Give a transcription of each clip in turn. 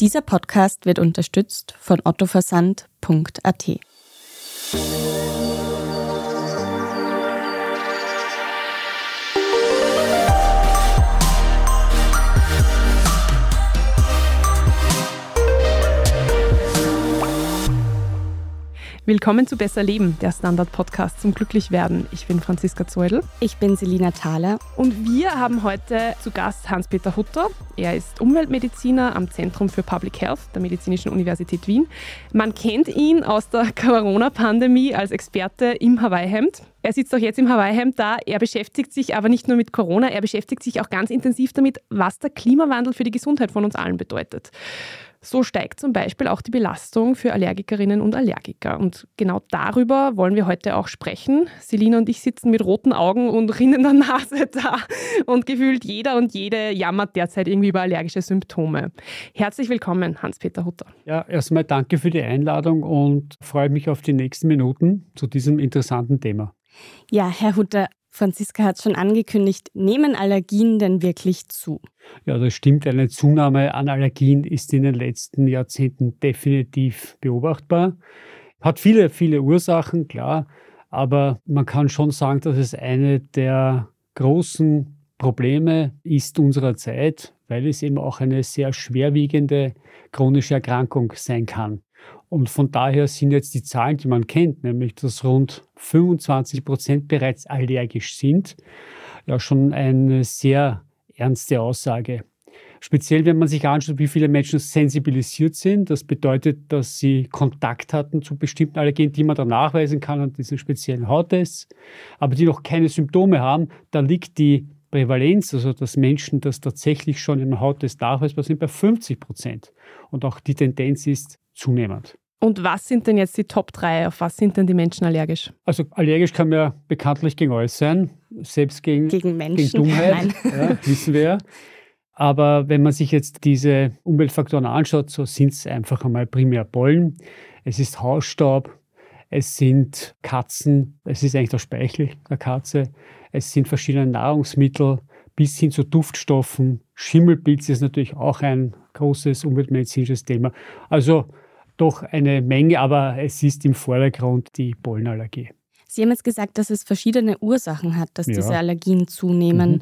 Dieser Podcast wird unterstützt von ottoversand.at. Willkommen zu Besser Leben, der Standard-Podcast zum Glücklichwerden. Ich bin Franziska Zeudel. Ich bin Selina Thaler. Und wir haben heute zu Gast Hans-Peter Hutter. Er ist Umweltmediziner am Zentrum für Public Health der Medizinischen Universität Wien. Man kennt ihn aus der Corona-Pandemie als Experte im Hawaii-Hemd. Er sitzt auch jetzt im Hawaii-Hemd da. Er beschäftigt sich aber nicht nur mit Corona, er beschäftigt sich auch ganz intensiv damit, was der Klimawandel für die Gesundheit von uns allen bedeutet. So steigt zum Beispiel auch die Belastung für Allergikerinnen und Allergiker. Und genau darüber wollen wir heute auch sprechen. Selina und ich sitzen mit roten Augen und rinnender Nase da und gefühlt jeder und jede jammert derzeit irgendwie über allergische Symptome. Herzlich willkommen, Hans-Peter Hutter. Ja, erstmal danke für die Einladung und freue mich auf die nächsten Minuten zu diesem interessanten Thema. Ja, Herr Hutter, Franziska hat es schon angekündigt, nehmen Allergien denn wirklich zu? Ja, das stimmt. Eine Zunahme an Allergien ist in den letzten Jahrzehnten definitiv beobachtbar. Hat viele, viele Ursachen, klar. Aber man kann schon sagen, dass es eine der großen Probleme ist unserer Zeit, weil es eben auch eine sehr schwerwiegende chronische Erkrankung sein kann. Und von daher sind jetzt die Zahlen, die man kennt, nämlich dass rund 25 Prozent bereits allergisch sind, ja schon eine sehr ernste Aussage. Speziell, wenn man sich anschaut, wie viele Menschen sensibilisiert sind. Das bedeutet, dass sie Kontakt hatten zu bestimmten Allergenen, die man dann nachweisen kann an diesen speziellen Hauttests, aber die noch keine Symptome haben. Da liegt die Prävalenz, also dass Menschen das tatsächlich schon im Hauttest nachweisbar sind, bei 50 Prozent. Und auch die Tendenz ist zunehmend. Und was sind denn jetzt die Top 3? Auf was sind denn die Menschen allergisch? Also allergisch kann man ja bekanntlich gegen alles sein, selbst gegen, gegen, Menschen. gegen Dummheit, ja, wissen wir ja. Aber wenn man sich jetzt diese Umweltfaktoren anschaut, so sind es einfach einmal primär Pollen, es ist Hausstaub, es sind Katzen, es ist eigentlich der Speichel der Katze, es sind verschiedene Nahrungsmittel bis hin zu Duftstoffen. Schimmelpilz ist natürlich auch ein großes umweltmedizinisches Thema. Also doch eine Menge, aber es ist im Vordergrund die Pollenallergie. Sie haben jetzt gesagt, dass es verschiedene Ursachen hat, dass ja. diese Allergien zunehmen. Mhm.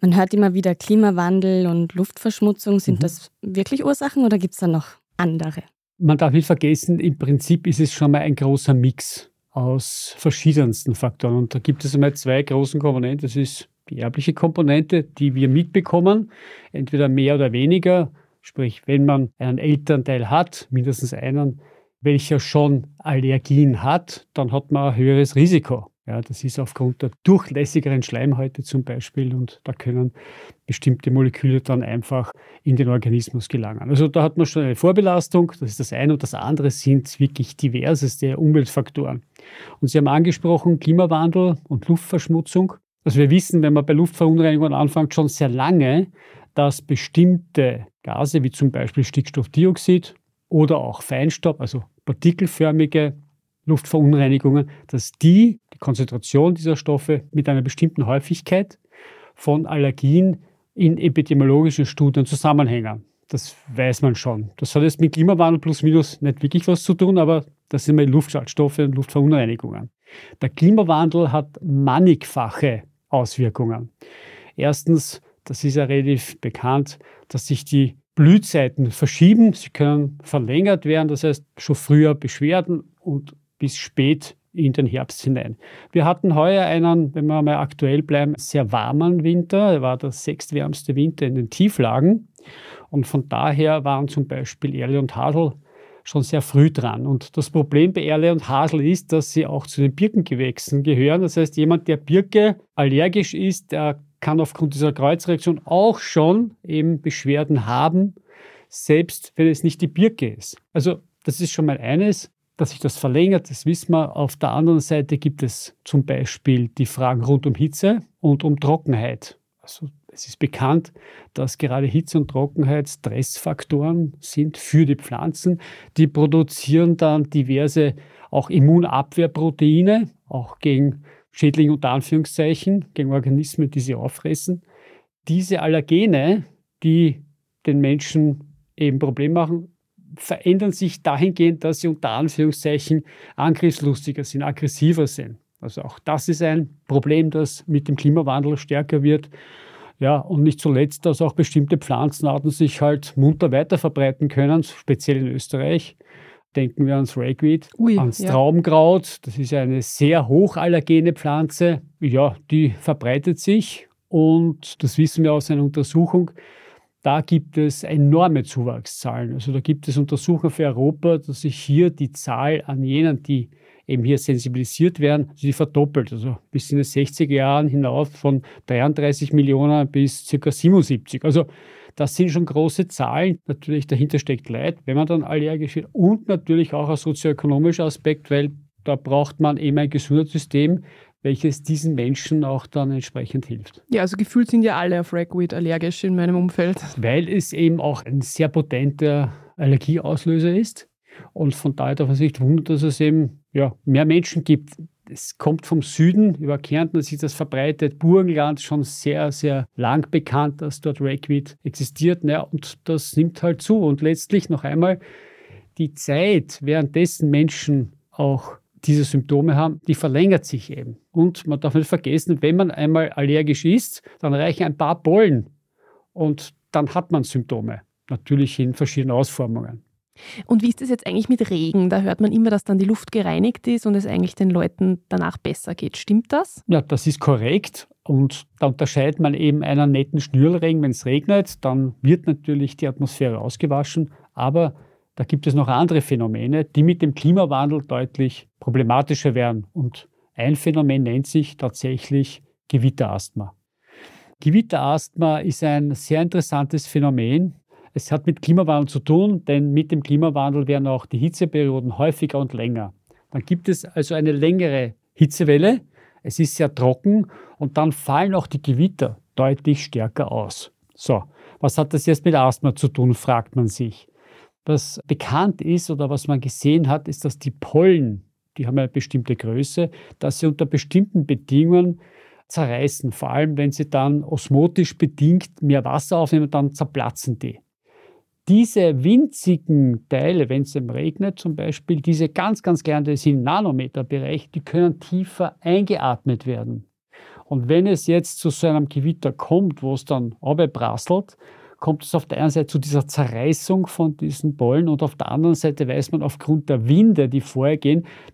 Man hört immer wieder Klimawandel und Luftverschmutzung. Sind mhm. das wirklich Ursachen oder gibt es da noch andere? Man darf nicht vergessen, im Prinzip ist es schon mal ein großer Mix aus verschiedensten Faktoren. Und da gibt es einmal zwei großen Komponenten. Das ist die erbliche Komponente, die wir mitbekommen, entweder mehr oder weniger Sprich, wenn man einen Elternteil hat, mindestens einen, welcher schon Allergien hat, dann hat man ein höheres Risiko. Ja, das ist aufgrund der durchlässigeren Schleimhäute zum Beispiel und da können bestimmte Moleküle dann einfach in den Organismus gelangen. Also da hat man schon eine Vorbelastung, das ist das eine und das andere sind wirklich diverseste Umweltfaktoren. Und Sie haben angesprochen Klimawandel und Luftverschmutzung. Also wir wissen, wenn man bei Luftverunreinigungen anfängt, schon sehr lange, dass bestimmte Gase wie zum Beispiel Stickstoffdioxid oder auch Feinstaub, also partikelförmige Luftverunreinigungen, dass die, die Konzentration dieser Stoffe mit einer bestimmten Häufigkeit von Allergien in epidemiologischen Studien zusammenhängen. Das weiß man schon. Das hat jetzt mit Klimawandel plus minus nicht wirklich was zu tun, aber das sind mal Luftschadstoffe und Luftverunreinigungen. Der Klimawandel hat mannigfache Auswirkungen. Erstens das ist ja relativ bekannt, dass sich die Blühzeiten verschieben. Sie können verlängert werden, das heißt schon früher Beschwerden und bis spät in den Herbst hinein. Wir hatten heuer einen, wenn wir mal aktuell bleiben, sehr warmen Winter. Er war der sechstwärmste Winter in den Tieflagen. Und von daher waren zum Beispiel Erle und Hasel schon sehr früh dran. Und das Problem bei Erle und Hasel ist, dass sie auch zu den Birkengewächsen gehören. Das heißt, jemand, der Birke allergisch ist, der kann aufgrund dieser Kreuzreaktion auch schon eben Beschwerden haben, selbst wenn es nicht die Birke ist. Also das ist schon mal eines, dass sich das verlängert, das wissen wir. Auf der anderen Seite gibt es zum Beispiel die Fragen rund um Hitze und um Trockenheit. Also es ist bekannt, dass gerade Hitze und Trockenheit Stressfaktoren sind für die Pflanzen. Die produzieren dann diverse auch Immunabwehrproteine, auch gegen Schädlinge unter Anführungszeichen, gegen Organismen, die sie auffressen. Diese Allergene, die den Menschen eben Problem machen, verändern sich dahingehend, dass sie unter Anführungszeichen angriffslustiger sind, aggressiver sind. Also auch das ist ein Problem, das mit dem Klimawandel stärker wird. Ja, und nicht zuletzt, dass auch bestimmte Pflanzenarten sich halt munter weiter verbreiten können, speziell in Österreich. Denken wir ans Ragweed, Ui, ans ja. Traubenkraut. Das ist eine sehr hochallergene Pflanze. Ja, die verbreitet sich und das wissen wir aus einer Untersuchung. Da gibt es enorme Zuwachszahlen. Also da gibt es Untersuchungen für Europa, dass sich hier die Zahl an jenen, die eben hier sensibilisiert werden, sie verdoppelt. Also bis in den 60er Jahren hinauf von 33 Millionen bis ca. 77. Also das sind schon große Zahlen. Natürlich dahinter steckt Leid, wenn man dann allergisch wird. Und natürlich auch ein sozioökonomischer Aspekt, weil da braucht man eben ein Gesundheitssystem, welches diesen Menschen auch dann entsprechend hilft. Ja, also gefühlt sind ja alle auf Ragweed allergisch in meinem Umfeld. Weil es eben auch ein sehr potenter Allergieauslöser ist. Und von daher darf man sich wundern, dass es eben ja, mehr Menschen gibt. Es kommt vom Süden, über Kärnten sich das verbreitet. Burgenland schon sehr, sehr lang bekannt, dass dort Ragweed existiert. Naja, und das nimmt halt zu. Und letztlich noch einmal, die Zeit, währenddessen Menschen auch diese Symptome haben, die verlängert sich eben. Und man darf nicht vergessen, wenn man einmal allergisch ist, dann reichen ein paar Pollen und dann hat man Symptome. Natürlich in verschiedenen Ausformungen. Und wie ist es jetzt eigentlich mit Regen? Da hört man immer, dass dann die Luft gereinigt ist und es eigentlich den Leuten danach besser geht. Stimmt das? Ja, das ist korrekt. Und da unterscheidet man eben einen netten Schnürlregen, wenn es regnet, dann wird natürlich die Atmosphäre ausgewaschen. Aber da gibt es noch andere Phänomene, die mit dem Klimawandel deutlich problematischer werden. Und ein Phänomen nennt sich tatsächlich Gewitterasthma. Gewitterasthma ist ein sehr interessantes Phänomen. Es hat mit Klimawandel zu tun, denn mit dem Klimawandel werden auch die Hitzeperioden häufiger und länger. Dann gibt es also eine längere Hitzewelle. Es ist sehr trocken und dann fallen auch die Gewitter deutlich stärker aus. So, was hat das jetzt mit Asthma zu tun, fragt man sich. Was bekannt ist oder was man gesehen hat, ist, dass die Pollen, die haben eine bestimmte Größe, dass sie unter bestimmten Bedingungen zerreißen. Vor allem, wenn sie dann osmotisch bedingt mehr Wasser aufnehmen, dann zerplatzen die. Diese winzigen Teile, wenn es regnet zum Beispiel, diese ganz, ganz kleinen, das sind Nanometerbereich, die können tiefer eingeatmet werden. Und wenn es jetzt zu so einem Gewitter kommt, wo es dann runterprasselt, kommt es auf der einen Seite zu dieser Zerreißung von diesen Pollen und auf der anderen Seite weiß man aufgrund der Winde, die vorher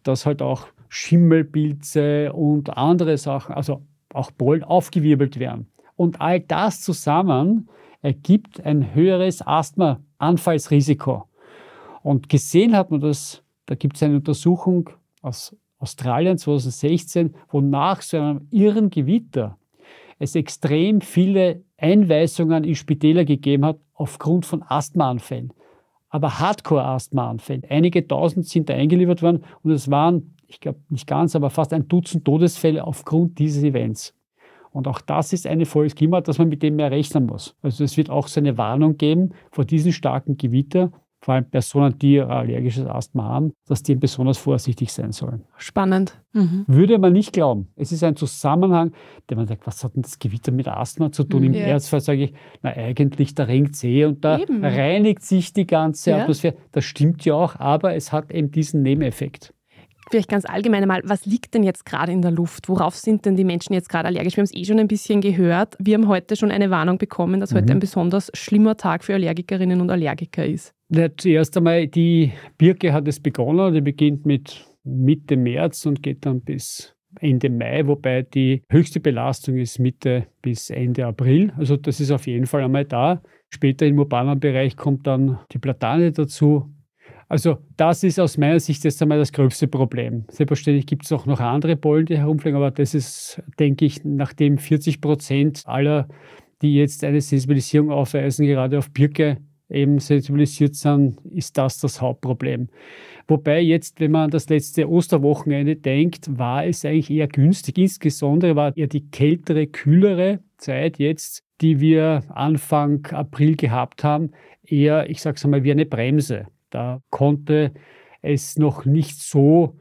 dass halt auch Schimmelpilze und andere Sachen, also auch Pollen aufgewirbelt werden. Und all das zusammen ergibt ein höheres Asthma-Anfallsrisiko. Und gesehen hat man das, da gibt es eine Untersuchung aus Australien 2016, wo nach so einem irren Gewitter es extrem viele Einweisungen in Spitäler gegeben hat aufgrund von Asthmaanfällen. Aber Hardcore-Asthmaanfällen. Einige tausend sind da eingeliefert worden und es waren, ich glaube nicht ganz, aber fast ein Dutzend Todesfälle aufgrund dieses Events. Und auch das ist eine Folge dass man mit dem mehr rechnen muss. Also es wird auch so eine Warnung geben vor diesen starken Gewitter, vor allem Personen, die allergisches Asthma haben, dass die besonders vorsichtig sein sollen. Spannend. Mhm. Würde man nicht glauben. Es ist ein Zusammenhang, der man sagt, was hat denn das Gewitter mit Asthma zu tun? Mhm. Im ja. Ernstfall sage ich, na eigentlich, da ringt See und da eben. reinigt sich die ganze ja. Atmosphäre. Das stimmt ja auch, aber es hat eben diesen Nebeneffekt. Vielleicht ganz allgemein einmal, was liegt denn jetzt gerade in der Luft? Worauf sind denn die Menschen jetzt gerade allergisch? Wir haben es eh schon ein bisschen gehört. Wir haben heute schon eine Warnung bekommen, dass mhm. heute ein besonders schlimmer Tag für Allergikerinnen und Allergiker ist. Ja, zuerst einmal, die Birke hat es begonnen. Die beginnt mit Mitte März und geht dann bis Ende Mai, wobei die höchste Belastung ist Mitte bis Ende April. Also das ist auf jeden Fall einmal da. Später im urbanen Bereich kommt dann die Platane dazu. Also das ist aus meiner Sicht jetzt einmal das größte Problem. Selbstverständlich gibt es auch noch andere Pollen, die herumfliegen, aber das ist, denke ich, nachdem 40 Prozent aller, die jetzt eine Sensibilisierung aufweisen, gerade auf Birke eben sensibilisiert sind, ist das das Hauptproblem. Wobei jetzt, wenn man an das letzte Osterwochenende denkt, war es eigentlich eher günstig. Insbesondere war eher die kältere, kühlere Zeit jetzt, die wir Anfang April gehabt haben, eher, ich sage es einmal, wie eine Bremse. Da konnte es noch nicht so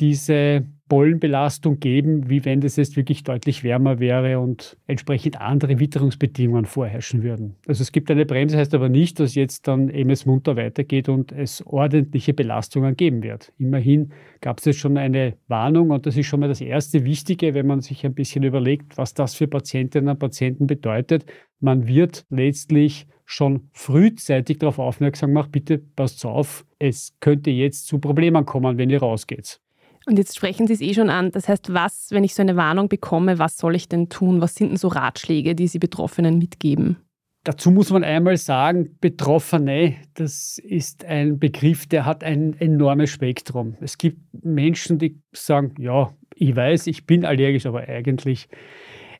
diese Pollenbelastung geben, wie wenn das jetzt wirklich deutlich wärmer wäre und entsprechend andere Witterungsbedingungen vorherrschen würden. Also es gibt eine Bremse, heißt aber nicht, dass jetzt dann eben es munter weitergeht und es ordentliche Belastungen geben wird. Immerhin gab es jetzt schon eine Warnung und das ist schon mal das erste Wichtige, wenn man sich ein bisschen überlegt, was das für Patientinnen und Patienten bedeutet. Man wird letztlich schon frühzeitig darauf aufmerksam gemacht, bitte passt auf, es könnte jetzt zu Problemen kommen, wenn ihr rausgeht. Und jetzt sprechen Sie es eh schon an. Das heißt, was, wenn ich so eine Warnung bekomme, was soll ich denn tun? Was sind denn so Ratschläge, die Sie Betroffenen mitgeben? Dazu muss man einmal sagen, Betroffene, das ist ein Begriff, der hat ein enormes Spektrum. Es gibt Menschen, die sagen, ja, ich weiß, ich bin allergisch, aber eigentlich,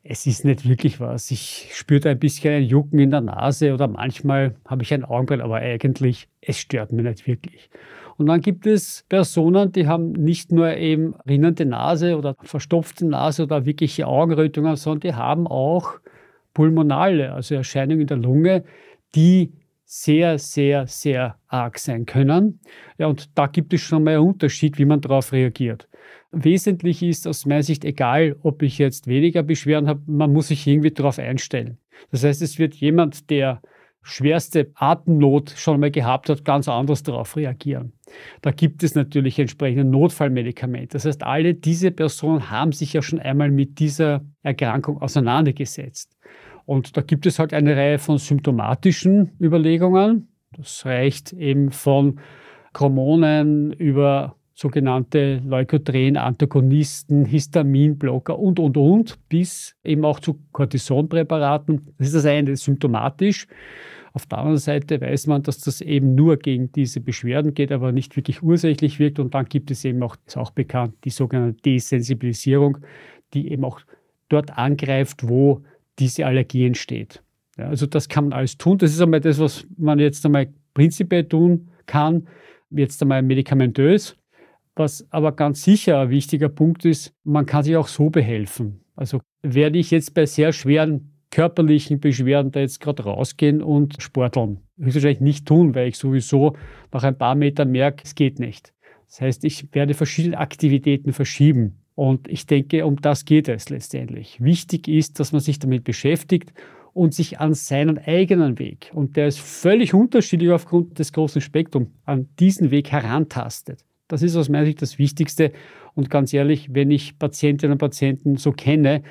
es ist nicht wirklich was. Ich spüre ein bisschen ein Jucken in der Nase oder manchmal habe ich ein Augenbrett, aber eigentlich, es stört mich nicht wirklich. Und dann gibt es Personen, die haben nicht nur eben rinnende Nase oder verstopfte Nase oder wirkliche Augenrötungen, sondern die haben auch pulmonale, also Erscheinungen in der Lunge, die sehr, sehr, sehr arg sein können. Ja, und da gibt es schon mal einen Unterschied, wie man darauf reagiert. Wesentlich ist aus meiner Sicht egal, ob ich jetzt weniger Beschwerden habe, man muss sich irgendwie darauf einstellen. Das heißt, es wird jemand, der schwerste Atemnot schon mal gehabt hat, ganz anders darauf reagieren. Da gibt es natürlich entsprechende Notfallmedikamente. Das heißt, alle diese Personen haben sich ja schon einmal mit dieser Erkrankung auseinandergesetzt. Und da gibt es halt eine Reihe von symptomatischen Überlegungen. Das reicht eben von Chromonen über sogenannte Leukotrin-Antagonisten, Histaminblocker und, und, und, bis eben auch zu Cortisonpräparaten. Das ist das eine, symptomatisch. Auf der anderen Seite weiß man, dass das eben nur gegen diese Beschwerden geht, aber nicht wirklich ursächlich wirkt. Und dann gibt es eben auch, ist auch bekannt, die sogenannte Desensibilisierung, die eben auch dort angreift, wo diese Allergie entsteht. Ja, also das kann man alles tun. Das ist einmal das, was man jetzt einmal prinzipiell tun kann, jetzt einmal medikamentös. Was aber ganz sicher ein wichtiger Punkt ist, man kann sich auch so behelfen. Also werde ich jetzt bei sehr schweren körperlichen Beschwerden da jetzt gerade rausgehen und sporteln. Höchstwahrscheinlich nicht tun, weil ich sowieso nach ein paar Metern merke, es geht nicht. Das heißt, ich werde verschiedene Aktivitäten verschieben. Und ich denke, um das geht es letztendlich. Wichtig ist, dass man sich damit beschäftigt und sich an seinen eigenen Weg, und der ist völlig unterschiedlich aufgrund des großen Spektrums, an diesen Weg herantastet. Das ist aus meiner Sicht das Wichtigste. Und ganz ehrlich, wenn ich Patientinnen und Patienten so kenne,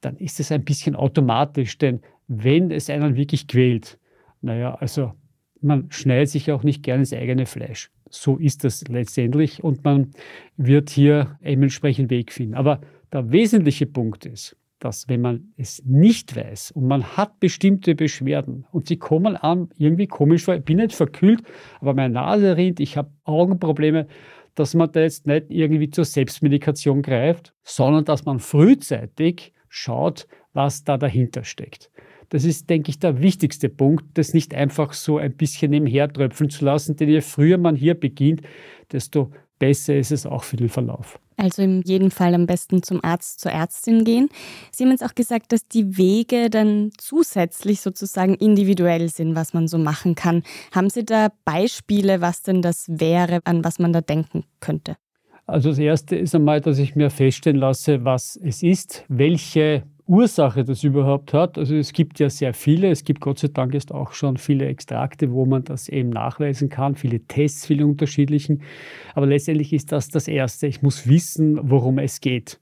dann ist es ein bisschen automatisch, denn wenn es einen wirklich quält, naja, also man schneidet sich auch nicht gerne ins eigene Fleisch. So ist das letztendlich und man wird hier eben entsprechend Weg finden. Aber der wesentliche Punkt ist, dass wenn man es nicht weiß und man hat bestimmte Beschwerden und sie kommen an, irgendwie komisch vor, ich bin nicht verkühlt, aber meine Nase rinnt, ich habe Augenprobleme, dass man da jetzt nicht irgendwie zur Selbstmedikation greift, sondern dass man frühzeitig schaut, was da dahinter steckt. Das ist, denke ich, der wichtigste Punkt, das nicht einfach so ein bisschen nebenher tröpfeln zu lassen, denn je früher man hier beginnt, desto besser ist es auch für den Verlauf. Also in jedem Fall am besten zum Arzt, zur Ärztin gehen. Sie haben jetzt auch gesagt, dass die Wege dann zusätzlich sozusagen individuell sind, was man so machen kann. Haben Sie da Beispiele, was denn das wäre, an was man da denken könnte? Also das Erste ist einmal, dass ich mir feststellen lasse, was es ist, welche Ursache das überhaupt hat. Also es gibt ja sehr viele, es gibt Gott sei Dank jetzt auch schon viele Extrakte, wo man das eben nachweisen kann, viele Tests, viele unterschiedlichen. Aber letztendlich ist das das Erste. Ich muss wissen, worum es geht.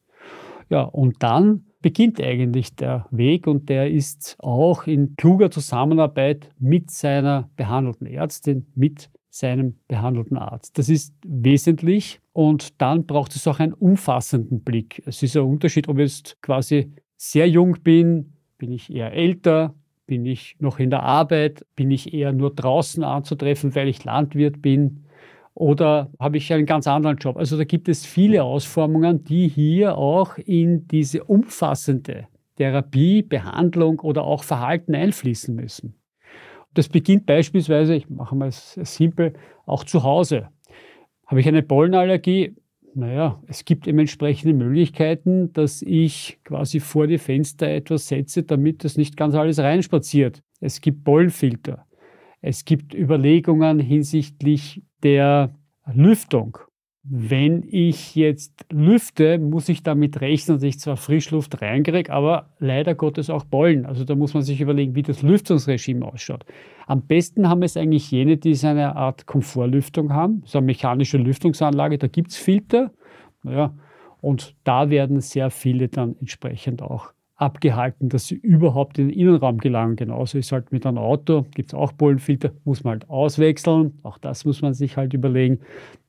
Ja, und dann beginnt eigentlich der Weg und der ist auch in kluger Zusammenarbeit mit seiner behandelten Ärztin, mit seinem behandelten Arzt. Das ist wesentlich und dann braucht es auch einen umfassenden Blick. Es ist ein Unterschied, ob jetzt quasi sehr jung bin, bin ich eher älter, bin ich noch in der Arbeit, bin ich eher nur draußen anzutreffen, weil ich Landwirt bin oder habe ich einen ganz anderen Job. Also da gibt es viele Ausformungen, die hier auch in diese umfassende Therapie, Behandlung oder auch Verhalten einfließen müssen. Das beginnt beispielsweise, ich mache mal es simpel, auch zu Hause. Habe ich eine Pollenallergie? Naja, es gibt eben entsprechende Möglichkeiten, dass ich quasi vor die Fenster etwas setze, damit das nicht ganz alles reinspaziert. Es gibt Pollenfilter. Es gibt Überlegungen hinsichtlich der Lüftung. Wenn ich jetzt lüfte, muss ich damit rechnen, dass ich zwar Frischluft reinkriege, aber leider Gottes auch Pollen. Also da muss man sich überlegen, wie das Lüftungsregime ausschaut. Am besten haben es eigentlich jene, die so eine Art Komfortlüftung haben, so eine mechanische Lüftungsanlage, da gibt es Filter. Ja, und da werden sehr viele dann entsprechend auch abgehalten, dass sie überhaupt in den Innenraum gelangen. Genauso ist halt mit einem Auto, gibt es auch Pollenfilter, muss man halt auswechseln. Auch das muss man sich halt überlegen.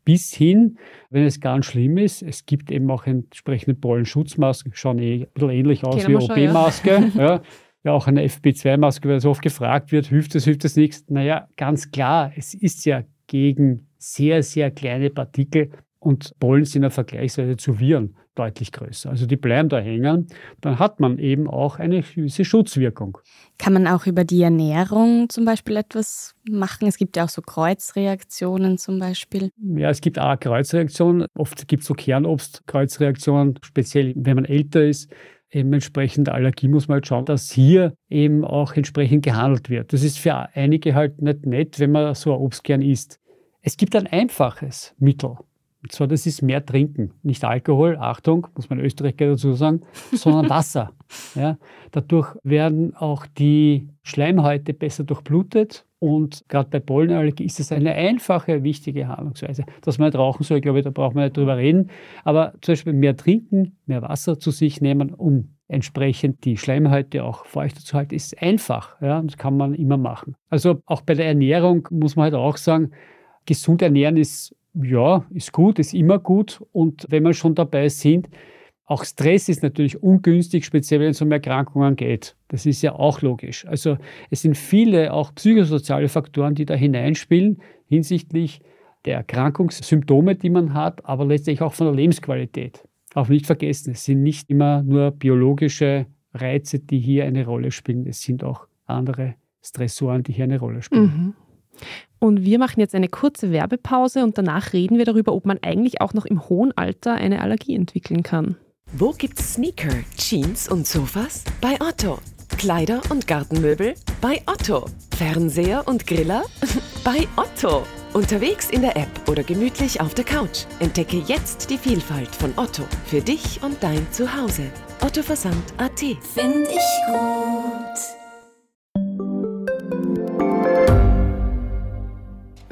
Bis hin, wenn es ganz schlimm ist, es gibt eben auch entsprechende Pollenschutzmasken, schauen eh ein bisschen ähnlich aus wie OP-Maske. Ja. ja. ja. auch eine FP2-Maske, weil so oft gefragt wird, hilft es, hilft es nichts. Naja, ganz klar, es ist ja gegen sehr, sehr kleine Partikel und Pollen sind ja vergleichsweise zu Viren deutlich größer. Also die bleiben da hängen. Dann hat man eben auch eine gewisse Schutzwirkung. Kann man auch über die Ernährung zum Beispiel etwas machen? Es gibt ja auch so Kreuzreaktionen zum Beispiel. Ja, es gibt auch Kreuzreaktionen. Oft gibt es so Kernobstkreuzreaktionen, speziell wenn man älter ist. Eben entsprechend Allergie muss man halt schauen, dass hier eben auch entsprechend gehandelt wird. Das ist für einige halt nicht nett, wenn man so ein Obst gern isst. Es gibt ein einfaches Mittel. Und zwar, das ist mehr Trinken. Nicht Alkohol, Achtung, muss man Österreicher dazu sagen, sondern Wasser. Ja, dadurch werden auch die Schleimhäute besser durchblutet. Und gerade bei Pollenallergie ist es eine einfache, wichtige Handlungsweise. Dass man nicht rauchen soll, glaube ich, da braucht man nicht drüber reden. Aber zum Beispiel mehr trinken, mehr Wasser zu sich nehmen, um entsprechend die Schleimhäute auch feuchter zu halten, ist einfach. Ja, das kann man immer machen. Also auch bei der Ernährung muss man halt auch sagen, gesund ernähren ist ja, ist gut, ist immer gut. Und wenn wir schon dabei sind, auch Stress ist natürlich ungünstig, speziell wenn es um Erkrankungen geht. Das ist ja auch logisch. Also es sind viele auch psychosoziale Faktoren, die da hineinspielen hinsichtlich der Erkrankungssymptome, die man hat, aber letztlich auch von der Lebensqualität. Auch nicht vergessen, es sind nicht immer nur biologische Reize, die hier eine Rolle spielen. Es sind auch andere Stressoren, die hier eine Rolle spielen. Mhm. Und wir machen jetzt eine kurze Werbepause und danach reden wir darüber, ob man eigentlich auch noch im hohen Alter eine Allergie entwickeln kann. Wo gibt's Sneaker, Jeans und Sofas? Bei Otto. Kleider und Gartenmöbel? Bei Otto. Fernseher und Griller? Bei Otto. Unterwegs in der App oder gemütlich auf der Couch. Entdecke jetzt die Vielfalt von Otto für dich und dein Zuhause. Otto Versand AT. Finde ich gut.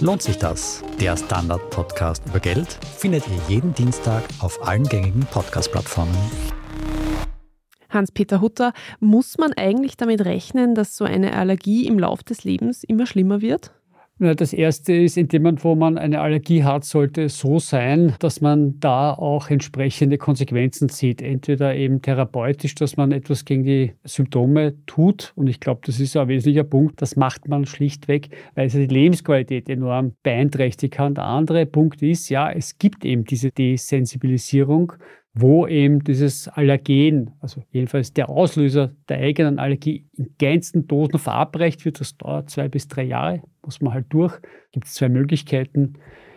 Lohnt sich das? Der Standard-Podcast über Geld findet ihr jeden Dienstag auf allen gängigen Podcast-Plattformen. Hans-Peter Hutter, muss man eigentlich damit rechnen, dass so eine Allergie im Lauf des Lebens immer schlimmer wird? Das erste ist, in dem Moment, wo man eine Allergie hat, sollte so sein, dass man da auch entsprechende Konsequenzen zieht. Entweder eben therapeutisch, dass man etwas gegen die Symptome tut. Und ich glaube, das ist ein wesentlicher Punkt. Das macht man schlichtweg, weil es die Lebensqualität enorm beeinträchtigen kann. Der andere Punkt ist, ja, es gibt eben diese Desensibilisierung wo eben dieses Allergen, also jedenfalls der Auslöser der eigenen Allergie in kleinsten Dosen verabreicht wird. Das dauert zwei bis drei Jahre, muss man halt durch. Gibt es zwei Möglichkeiten,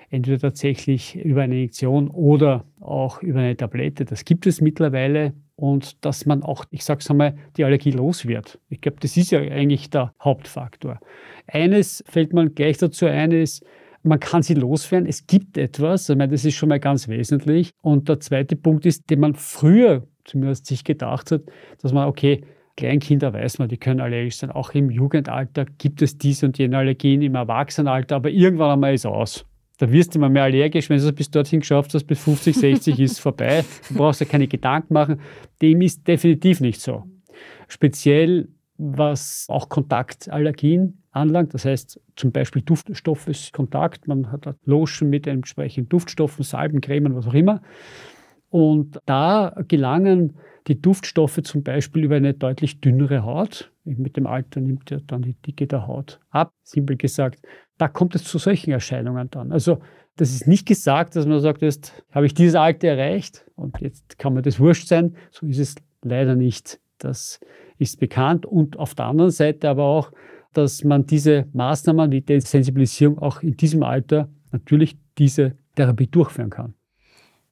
entweder tatsächlich über eine Injektion oder auch über eine Tablette. Das gibt es mittlerweile und dass man auch, ich sage es einmal, die Allergie los wird. Ich glaube, das ist ja eigentlich der Hauptfaktor. Eines fällt man gleich dazu ein, ist, man kann sie loswerden. Es gibt etwas. Ich meine, das ist schon mal ganz wesentlich. Und der zweite Punkt ist, den man früher zumindest sich gedacht hat, dass man, okay, Kleinkinder weiß man, die können allergisch sein. Auch im Jugendalter gibt es diese und jene Allergien, im Erwachsenenalter, aber irgendwann einmal ist aus. Da wirst du immer mehr allergisch, wenn du es bis dorthin geschafft hast, bis 50, 60 ist vorbei. Du brauchst ja keine Gedanken machen. Dem ist definitiv nicht so. Speziell was auch Kontaktallergien anlangt. Das heißt zum Beispiel Duftstoffe ist Kontakt. Man hat Lotion mit entsprechenden Duftstoffen, Salben, Cremen, was auch immer. Und da gelangen die Duftstoffe zum Beispiel über eine deutlich dünnere Haut. Mit dem Alter nimmt ja dann die Dicke der Haut ab, simpel gesagt. da kommt es zu solchen Erscheinungen dann. Also das ist nicht gesagt, dass man sagt, jetzt habe ich dieses Alter erreicht und jetzt kann mir das wurscht sein. So ist es leider nicht. Das ist bekannt. Und auf der anderen Seite aber auch, dass man diese Maßnahmen wie Desensibilisierung auch in diesem Alter natürlich diese Therapie durchführen kann.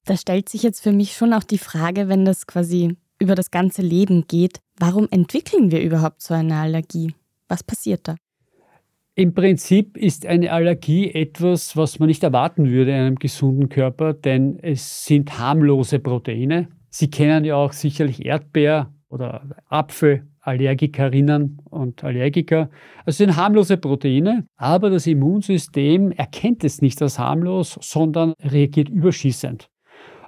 Da stellt sich jetzt für mich schon auch die Frage, wenn das quasi über das ganze Leben geht, warum entwickeln wir überhaupt so eine Allergie? Was passiert da? Im Prinzip ist eine Allergie etwas, was man nicht erwarten würde in einem gesunden Körper, denn es sind harmlose Proteine. Sie kennen ja auch sicherlich Erdbeer oder Apfelallergikerinnen und Allergiker. Also sind harmlose Proteine, aber das Immunsystem erkennt es nicht als harmlos, sondern reagiert überschießend.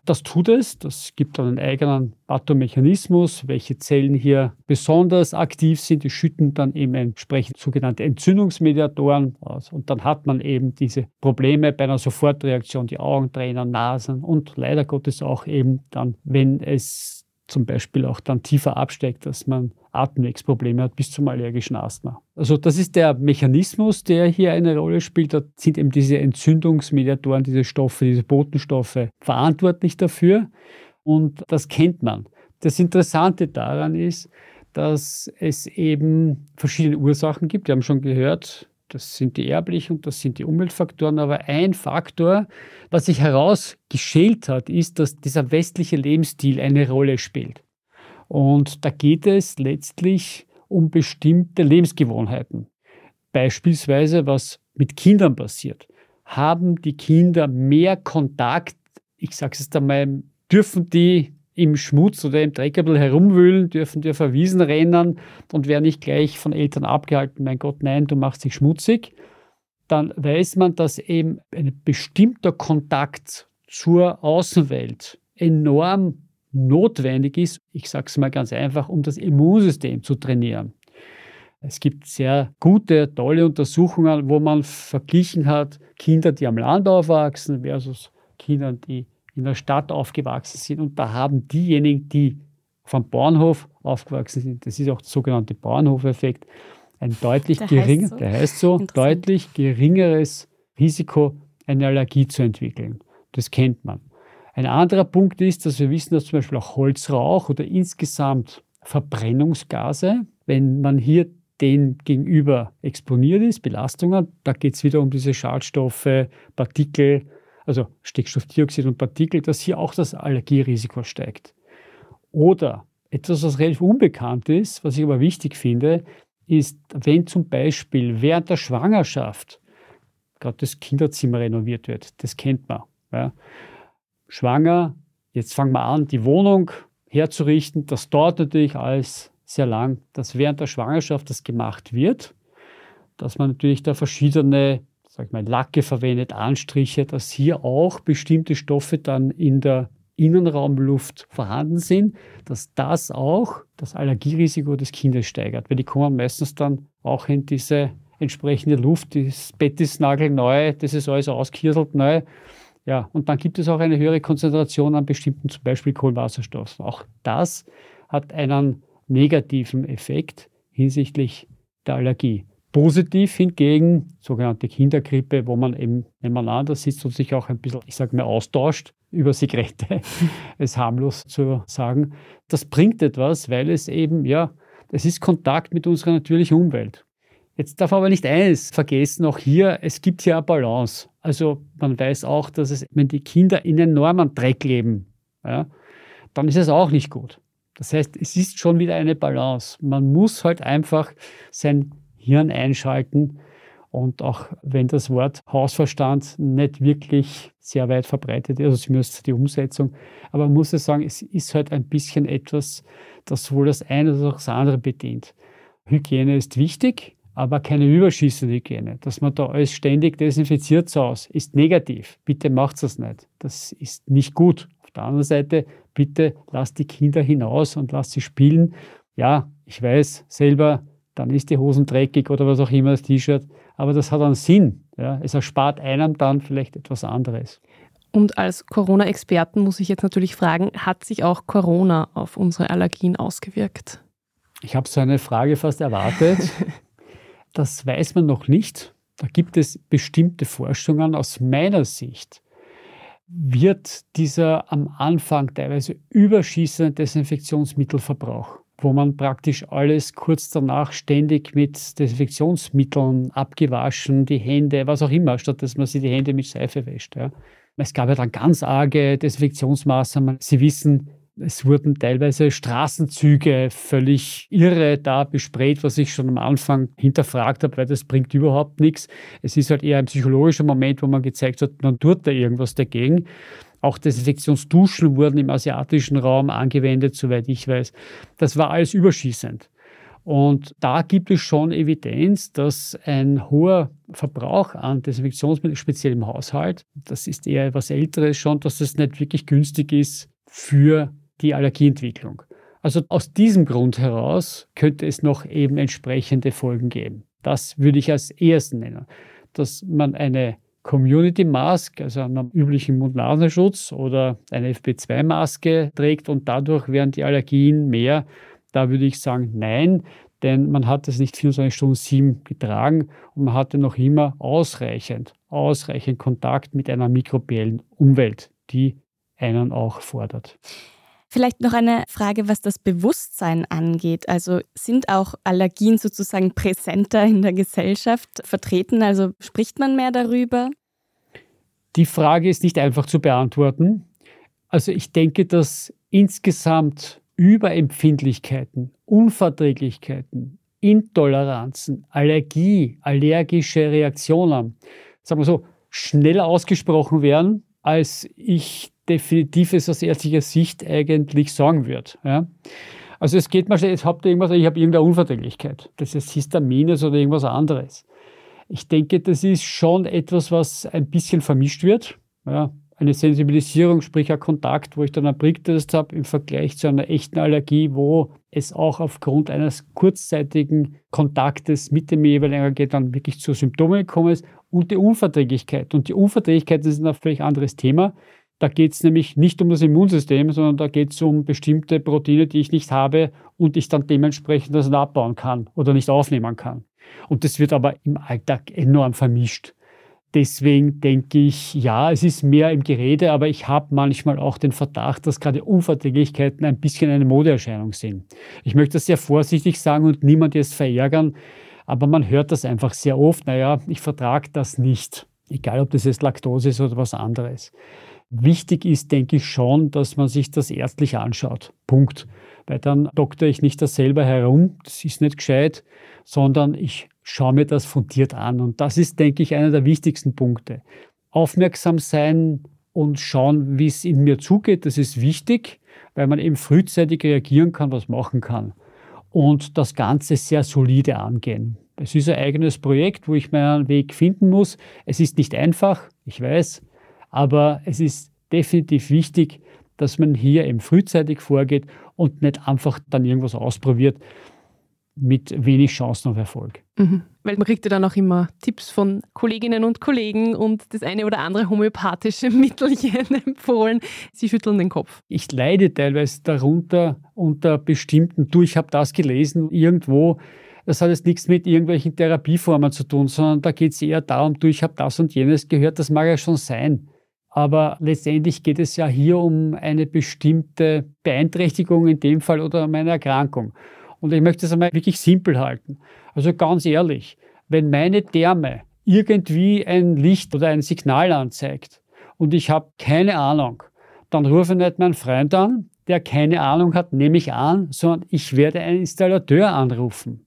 Das tut es. Das gibt dann einen eigenen Pathomechanismus, welche Zellen hier besonders aktiv sind. Die schütten dann eben entsprechend sogenannte Entzündungsmediatoren aus. Und dann hat man eben diese Probleme bei einer Sofortreaktion, die Augen, Tränen, Nasen und leider Gottes auch eben dann, wenn es zum Beispiel auch dann tiefer absteigt, dass man Atemwegsprobleme hat bis zum allergischen Asthma. Also das ist der Mechanismus, der hier eine Rolle spielt. Da sind eben diese Entzündungsmediatoren, diese Stoffe, diese Botenstoffe verantwortlich dafür und das kennt man. Das Interessante daran ist, dass es eben verschiedene Ursachen gibt. Wir haben schon gehört, das sind die erblichen und das sind die Umweltfaktoren. Aber ein Faktor, was sich herausgeschält hat, ist, dass dieser westliche Lebensstil eine Rolle spielt. Und da geht es letztlich um bestimmte Lebensgewohnheiten. Beispielsweise, was mit Kindern passiert. Haben die Kinder mehr Kontakt, ich sage es jetzt einmal, dürfen die im Schmutz oder im Dreck herumwühlen, dürfen die auf Wiesen rennen und werden nicht gleich von Eltern abgehalten, mein Gott, nein, du machst dich schmutzig, dann weiß man, dass eben ein bestimmter Kontakt zur Außenwelt enorm notwendig ist, ich sage es mal ganz einfach, um das Immunsystem zu trainieren. Es gibt sehr gute, tolle Untersuchungen, wo man verglichen hat, Kinder, die am Land aufwachsen versus Kinder, die in der Stadt aufgewachsen sind. Und da haben diejenigen, die vom Bauernhof aufgewachsen sind, das ist auch der sogenannte Bauernhofeffekt, ein deutlich der geringer, heißt so. der heißt so, deutlich geringeres Risiko, eine Allergie zu entwickeln. Das kennt man. Ein anderer Punkt ist, dass wir wissen, dass zum Beispiel auch Holzrauch oder insgesamt Verbrennungsgase, wenn man hier den gegenüber exponiert ist, Belastungen, da geht es wieder um diese Schadstoffe, Partikel, also Stickstoffdioxid und Partikel, dass hier auch das Allergierisiko steigt. Oder etwas, was relativ unbekannt ist, was ich aber wichtig finde, ist, wenn zum Beispiel während der Schwangerschaft gerade das Kinderzimmer renoviert wird, das kennt man. Ja. Schwanger, jetzt fangen wir an, die Wohnung herzurichten, das dauert natürlich alles sehr lang, dass während der Schwangerschaft das gemacht wird, dass man natürlich da verschiedene sag ich mal, Lacke verwendet, Anstriche, dass hier auch bestimmte Stoffe dann in der Innenraumluft vorhanden sind, dass das auch das Allergierisiko des Kindes steigert. Weil die kommen meistens dann auch in diese entsprechende Luft, das Bett ist nagelneu, das ist alles auskirselt neu. Ja, und dann gibt es auch eine höhere Konzentration an bestimmten, zum Beispiel Kohlenwasserstoffen. Auch das hat einen negativen Effekt hinsichtlich der Allergie. Positiv hingegen, sogenannte Kindergrippe, wo man eben nebeneinander sitzt und sich auch ein bisschen, ich sage mal, austauscht über Sigarette, es harmlos zu sagen. Das bringt etwas, weil es eben, ja, es ist Kontakt mit unserer natürlichen Umwelt. Jetzt darf aber nicht eines vergessen, auch hier, es gibt hier eine Balance. Also man weiß auch, dass es, wenn die Kinder in enormen Dreck leben, ja, dann ist es auch nicht gut. Das heißt, es ist schon wieder eine Balance. Man muss halt einfach sein Hirn einschalten. Und auch wenn das Wort Hausverstand nicht wirklich sehr weit verbreitet ist, also zumindest die Umsetzung, aber man muss ja sagen, es ist halt ein bisschen etwas, das sowohl das eine als auch das andere bedient. Hygiene ist wichtig, aber keine überschießende Hygiene. Dass man da alles ständig desinfiziert zu Hause, ist negativ. Bitte macht das nicht. Das ist nicht gut. Auf der anderen Seite, bitte lasst die Kinder hinaus und lasst sie spielen. Ja, ich weiß selber, dann ist die Hosen dreckig oder was auch immer, das T-Shirt. Aber das hat einen Sinn. Ja. Es erspart einem dann vielleicht etwas anderes. Und als Corona-Experten muss ich jetzt natürlich fragen, hat sich auch Corona auf unsere Allergien ausgewirkt? Ich habe so eine Frage fast erwartet. das weiß man noch nicht. Da gibt es bestimmte Forschungen aus meiner Sicht, wird dieser am Anfang teilweise überschießende Desinfektionsmittelverbrauch, wo man praktisch alles kurz danach ständig mit Desinfektionsmitteln abgewaschen, die Hände, was auch immer, statt dass man sich die Hände mit Seife wäscht. Ja. Es gab ja dann ganz arge Desinfektionsmaßnahmen. Sie wissen, es wurden teilweise Straßenzüge völlig irre da besprayt, was ich schon am Anfang hinterfragt habe, weil das bringt überhaupt nichts. Es ist halt eher ein psychologischer Moment, wo man gezeigt hat, man tut da irgendwas dagegen. Auch Desinfektionsduschen wurden im asiatischen Raum angewendet, soweit ich weiß. Das war alles überschießend. Und da gibt es schon Evidenz, dass ein hoher Verbrauch an Desinfektionsmitteln, speziell im Haushalt, das ist eher etwas Älteres schon, dass es nicht wirklich günstig ist für die Allergieentwicklung. Also aus diesem Grund heraus könnte es noch eben entsprechende Folgen geben. Das würde ich als ersten nennen, dass man eine Community Mask, also einen üblichen Mund-Nasenschutz oder eine FP2-Maske trägt und dadurch werden die Allergien mehr. Da würde ich sagen, nein, denn man hat es nicht 24 Stunden sieben getragen und man hatte noch immer ausreichend, ausreichend Kontakt mit einer mikrobiellen Umwelt, die einen auch fordert. Vielleicht noch eine Frage, was das Bewusstsein angeht. Also sind auch Allergien sozusagen präsenter in der Gesellschaft vertreten? Also spricht man mehr darüber? Die Frage ist nicht einfach zu beantworten. Also ich denke, dass insgesamt Überempfindlichkeiten, Unverträglichkeiten, Intoleranzen, Allergie, allergische Reaktionen, sagen wir so, schneller ausgesprochen werden, als ich definitiv es aus ärztlicher Sicht eigentlich sagen würde. Ja. Also es geht mal schnell, jetzt habt ihr irgendwas, ich habe irgendeine Unverträglichkeit. Das ist Histamines oder irgendwas anderes. Ich denke, das ist schon etwas, was ein bisschen vermischt wird. Ja. Eine Sensibilisierung, sprich ein Kontakt, wo ich dann einen Pricktest habe im Vergleich zu einer echten Allergie, wo es auch aufgrund eines kurzzeitigen Kontaktes mit dem jeweiligen geht, dann wirklich zu Symptomen gekommen ist und die Unverträglichkeit. Und die Unverträglichkeit ist ein völlig anderes Thema. Da geht es nämlich nicht um das Immunsystem, sondern da geht es um bestimmte Proteine, die ich nicht habe und ich dann dementsprechend das abbauen kann oder nicht aufnehmen kann. Und das wird aber im Alltag enorm vermischt. Deswegen denke ich, ja, es ist mehr im Gerede, aber ich habe manchmal auch den Verdacht, dass gerade Unverträglichkeiten ein bisschen eine Modeerscheinung sind. Ich möchte das sehr vorsichtig sagen und niemand jetzt verärgern, aber man hört das einfach sehr oft, naja, ich vertrage das nicht, egal ob das jetzt Laktose ist oder was anderes. Wichtig ist, denke ich schon, dass man sich das ärztlich anschaut. Punkt. Weil dann doktor ich nicht das selber herum, das ist nicht gescheit, sondern ich schaue mir das fundiert an. Und das ist, denke ich, einer der wichtigsten Punkte. Aufmerksam sein und schauen, wie es in mir zugeht, das ist wichtig, weil man eben frühzeitig reagieren kann, was machen kann. Und das Ganze sehr solide angehen. Es ist ein eigenes Projekt, wo ich meinen Weg finden muss. Es ist nicht einfach, ich weiß, aber es ist definitiv wichtig, dass man hier eben frühzeitig vorgeht und nicht einfach dann irgendwas ausprobiert mit wenig Chancen auf Erfolg. Mhm. Weil man kriegt ja dann auch immer Tipps von Kolleginnen und Kollegen und das eine oder andere homöopathische Mittelchen empfohlen. Sie schütteln den Kopf. Ich leide teilweise darunter unter bestimmten, du, ich habe das gelesen irgendwo, das hat jetzt nichts mit irgendwelchen Therapieformen zu tun, sondern da geht es eher darum, du, ich habe das und jenes gehört, das mag ja schon sein. Aber letztendlich geht es ja hier um eine bestimmte Beeinträchtigung in dem Fall oder um eine Erkrankung. Und ich möchte es einmal wirklich simpel halten. Also ganz ehrlich, wenn meine Därme irgendwie ein Licht oder ein Signal anzeigt und ich habe keine Ahnung, dann rufe nicht meinen Freund an, der keine Ahnung hat, nehme ich an, sondern ich werde einen Installateur anrufen.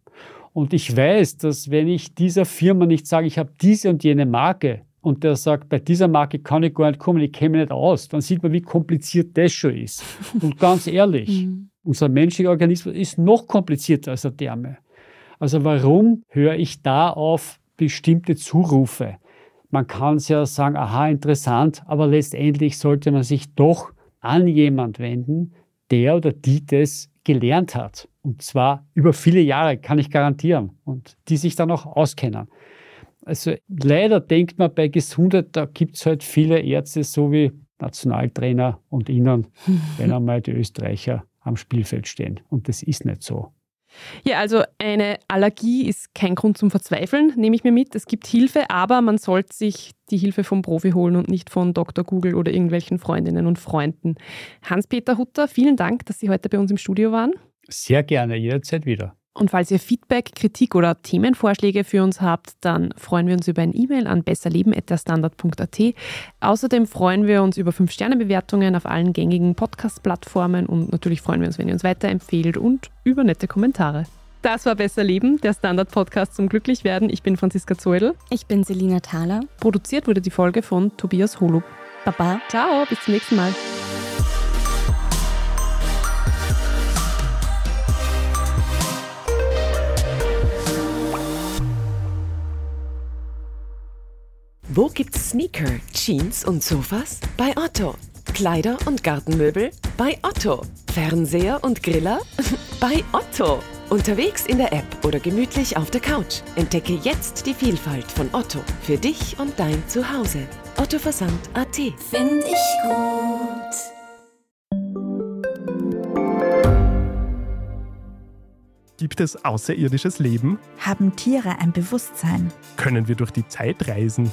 Und ich weiß, dass wenn ich dieser Firma nicht sage, ich habe diese und jene Marke, und der sagt, bei dieser Marke kann ich gar nicht kommen, ich mich nicht aus, dann sieht man, wie kompliziert das schon ist. Und ganz ehrlich, mhm. unser menschlicher Organismus ist noch komplizierter als der Therme. Also warum höre ich da auf bestimmte Zurufe? Man kann es ja sagen, aha, interessant, aber letztendlich sollte man sich doch an jemand wenden, der oder die das gelernt hat. Und zwar über viele Jahre, kann ich garantieren. Und die sich dann auch auskennen. Also leider denkt man bei Gesundheit, da gibt es halt viele Ärzte, so wie Nationaltrainer und Ihnen, wenn einmal die Österreicher am Spielfeld stehen. Und das ist nicht so. Ja, also eine Allergie ist kein Grund zum Verzweifeln, nehme ich mir mit. Es gibt Hilfe, aber man sollte sich die Hilfe vom Profi holen und nicht von Dr. Google oder irgendwelchen Freundinnen und Freunden. Hans-Peter Hutter, vielen Dank, dass Sie heute bei uns im Studio waren. Sehr gerne, jederzeit wieder. Und falls ihr Feedback, Kritik oder Themenvorschläge für uns habt, dann freuen wir uns über ein E-Mail an besserleben.at. Außerdem freuen wir uns über 5-Sterne-Bewertungen auf allen gängigen Podcast-Plattformen und natürlich freuen wir uns, wenn ihr uns weiterempfehlt und über nette Kommentare. Das war Besser Leben, der Standard-Podcast zum Glücklichwerden. Ich bin Franziska Zoedl. Ich bin Selina Thaler. Produziert wurde die Folge von Tobias Holub. Baba. Ciao, bis zum nächsten Mal. Wo gibt's Sneaker, Jeans und Sofas? Bei Otto. Kleider und Gartenmöbel? Bei Otto. Fernseher und Griller? bei Otto. Unterwegs in der App oder gemütlich auf der Couch. Entdecke jetzt die Vielfalt von Otto für dich und dein Zuhause. Otto Versand AT. Find ich gut. Gibt es außerirdisches Leben? Haben Tiere ein Bewusstsein? Können wir durch die Zeit reisen?